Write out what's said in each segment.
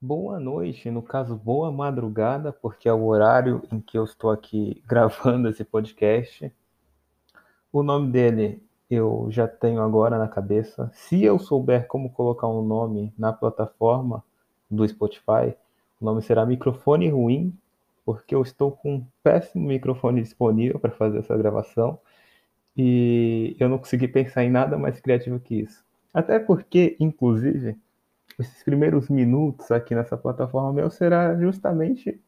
Boa noite, no caso, boa madrugada, porque é o horário em que eu estou aqui gravando esse podcast. O nome dele eu já tenho agora na cabeça. Se eu souber como colocar um nome na plataforma do Spotify, o nome será Microfone Ruim, porque eu estou com um péssimo microfone disponível para fazer essa gravação e eu não consegui pensar em nada mais criativo que isso. Até porque, inclusive, esses primeiros minutos aqui nessa plataforma meu será justamente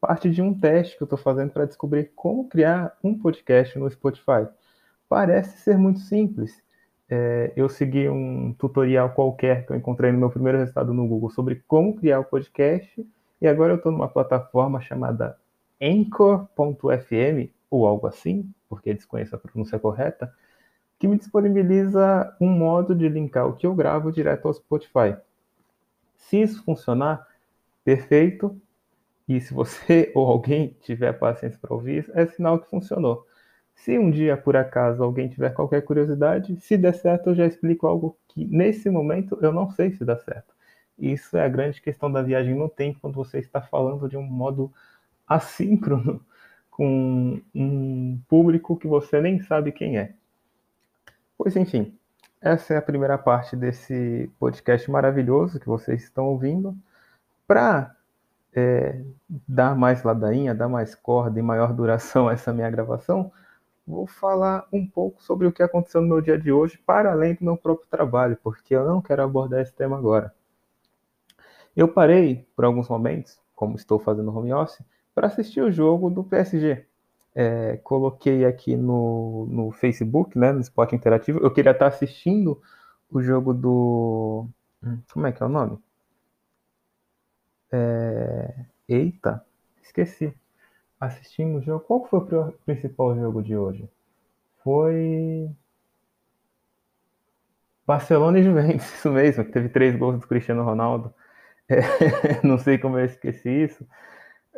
parte de um teste que eu estou fazendo para descobrir como criar um podcast no Spotify. Parece ser muito simples. É, eu segui um tutorial qualquer que eu encontrei no meu primeiro resultado no Google sobre como criar o podcast e agora eu estou numa plataforma chamada Anchor.fm ou algo assim, porque desconheço a pronúncia correta, que me disponibiliza um modo de linkar o que eu gravo direto ao Spotify. Se isso funcionar, perfeito. E se você ou alguém tiver paciência para ouvir, é sinal que funcionou. Se um dia, por acaso, alguém tiver qualquer curiosidade, se der certo, eu já explico algo que, nesse momento, eu não sei se dá certo. Isso é a grande questão da viagem no tempo, quando você está falando de um modo assíncrono com um público que você nem sabe quem é. Pois enfim, essa é a primeira parte desse podcast maravilhoso que vocês estão ouvindo. Para é, dar mais ladainha, dar mais corda e maior duração a essa minha gravação, vou falar um pouco sobre o que aconteceu no meu dia de hoje, para além do meu próprio trabalho, porque eu não quero abordar esse tema agora. Eu parei por alguns momentos, como estou fazendo home office, para assistir o jogo do PSG é, coloquei aqui no, no Facebook, né, no Esporte Interativo. Eu queria estar assistindo o jogo do. Hum, como é que é o nome? É... Eita, esqueci. Assistindo o jogo. Qual foi o principal jogo de hoje? Foi. Barcelona e Juventus, isso mesmo, que teve três gols do Cristiano Ronaldo. É, não sei como eu esqueci isso.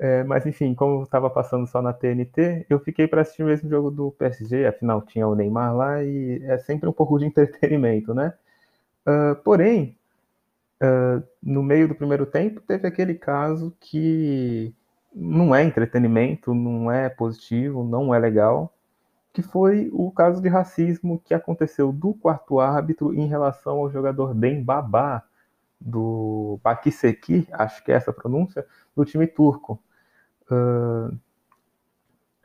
É, mas enfim, como estava passando só na TNT, eu fiquei para assistir o mesmo jogo do PSG, afinal tinha o Neymar lá e é sempre um pouco de entretenimento, né? Uh, porém, uh, no meio do primeiro tempo, teve aquele caso que não é entretenimento, não é positivo, não é legal, que foi o caso de racismo que aconteceu do quarto árbitro em relação ao jogador Dembaba, do Bakiseki, acho que é essa a pronúncia, do time turco uh,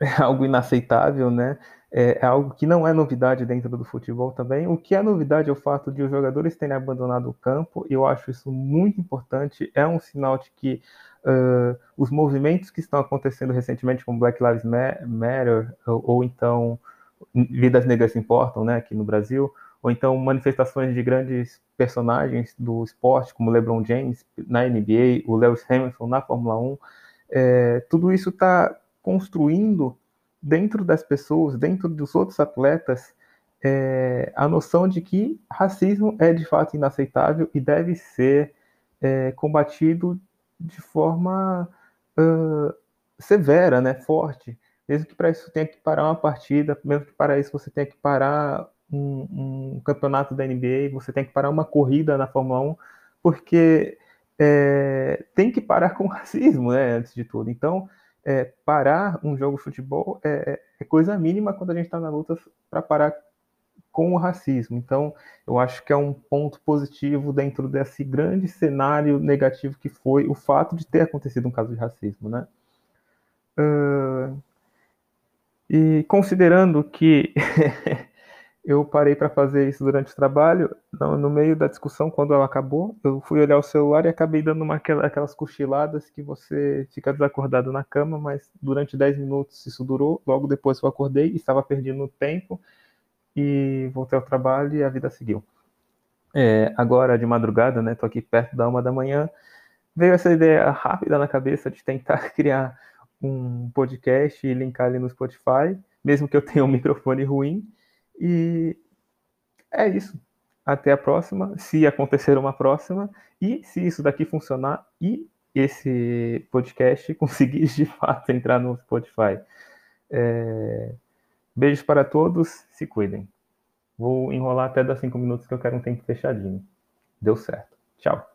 é algo inaceitável, né? É, é, algo que não é novidade dentro do futebol também. O que é novidade é o fato de os jogadores terem abandonado o campo. Eu acho isso muito importante. É um sinal de que uh, os movimentos que estão acontecendo recentemente, como Black Lives Matter, ou, ou então Vidas Negras Importam, né, aqui no Brasil, ou então manifestações de grandes personagens do esporte, como LeBron James na NBA, o Lewis Hamilton na Fórmula 1, é, tudo isso está construindo dentro das pessoas, dentro dos outros atletas, é, a noção de que racismo é de fato inaceitável e deve ser é, combatido de forma uh, severa, né, forte. Mesmo que para isso tenha que parar uma partida, mesmo que para isso você tenha que parar um, um campeonato da NBA, você tem que parar uma corrida na Fórmula 1, porque é, tem que parar com o racismo, né, antes de tudo. Então, é, parar um jogo de futebol é, é coisa mínima quando a gente está na luta para parar com o racismo. Então, eu acho que é um ponto positivo dentro desse grande cenário negativo que foi o fato de ter acontecido um caso de racismo, né? Uh, e considerando que eu parei para fazer isso durante o trabalho. No, no, meio da discussão, quando ela acabou, eu fui olhar o celular e acabei dando uma, aquelas cochiladas que você fica desacordado na cama, mas durante 10 minutos isso durou. Logo depois eu acordei, estava perdendo tempo e voltei ao trabalho e a vida seguiu. É, agora, de madrugada, né, tô aqui perto da uma da manhã, veio essa ideia rápida na cabeça de tentar criar um podcast e linkar ali no Spotify, mesmo que eu tenha um microfone ruim, e é isso. Até a próxima, se acontecer uma próxima, e se isso daqui funcionar e esse podcast conseguir de fato entrar no Spotify. É... Beijos para todos, se cuidem. Vou enrolar até dar cinco minutos que eu quero um tempo fechadinho. Deu certo. Tchau.